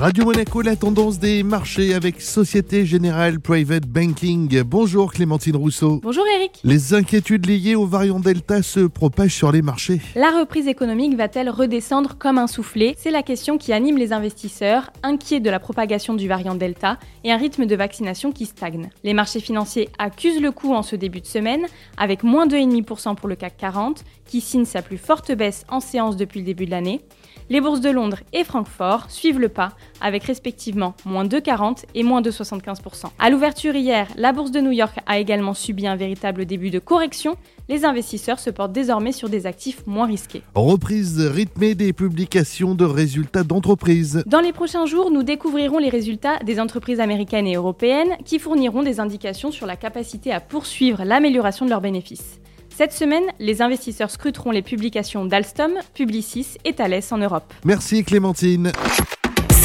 Radio Monaco, la tendance des marchés avec Société Générale Private Banking. Bonjour Clémentine Rousseau. Bonjour Eric. Les inquiétudes liées au variant Delta se propagent sur les marchés. La reprise économique va-t-elle redescendre comme un soufflet? C'est la question qui anime les investisseurs, inquiets de la propagation du variant Delta et un rythme de vaccination qui stagne. Les marchés financiers accusent le coup en ce début de semaine, avec moins 2,5% pour le CAC 40, qui signe sa plus forte baisse en séance depuis le début de l'année. Les bourses de Londres et Francfort suivent le pas, avec respectivement moins 2,40 et moins 2,75%. À l'ouverture hier, la bourse de New York a également subi un véritable début de correction. Les investisseurs se portent désormais sur des actifs moins risqués. Reprise rythmée des publications de résultats d'entreprises. Dans les prochains jours, nous découvrirons les résultats des entreprises américaines et européennes qui fourniront des indications sur la capacité à poursuivre l'amélioration de leurs bénéfices. Cette semaine, les investisseurs scruteront les publications d'Alstom, Publicis et Thales en Europe. Merci Clémentine.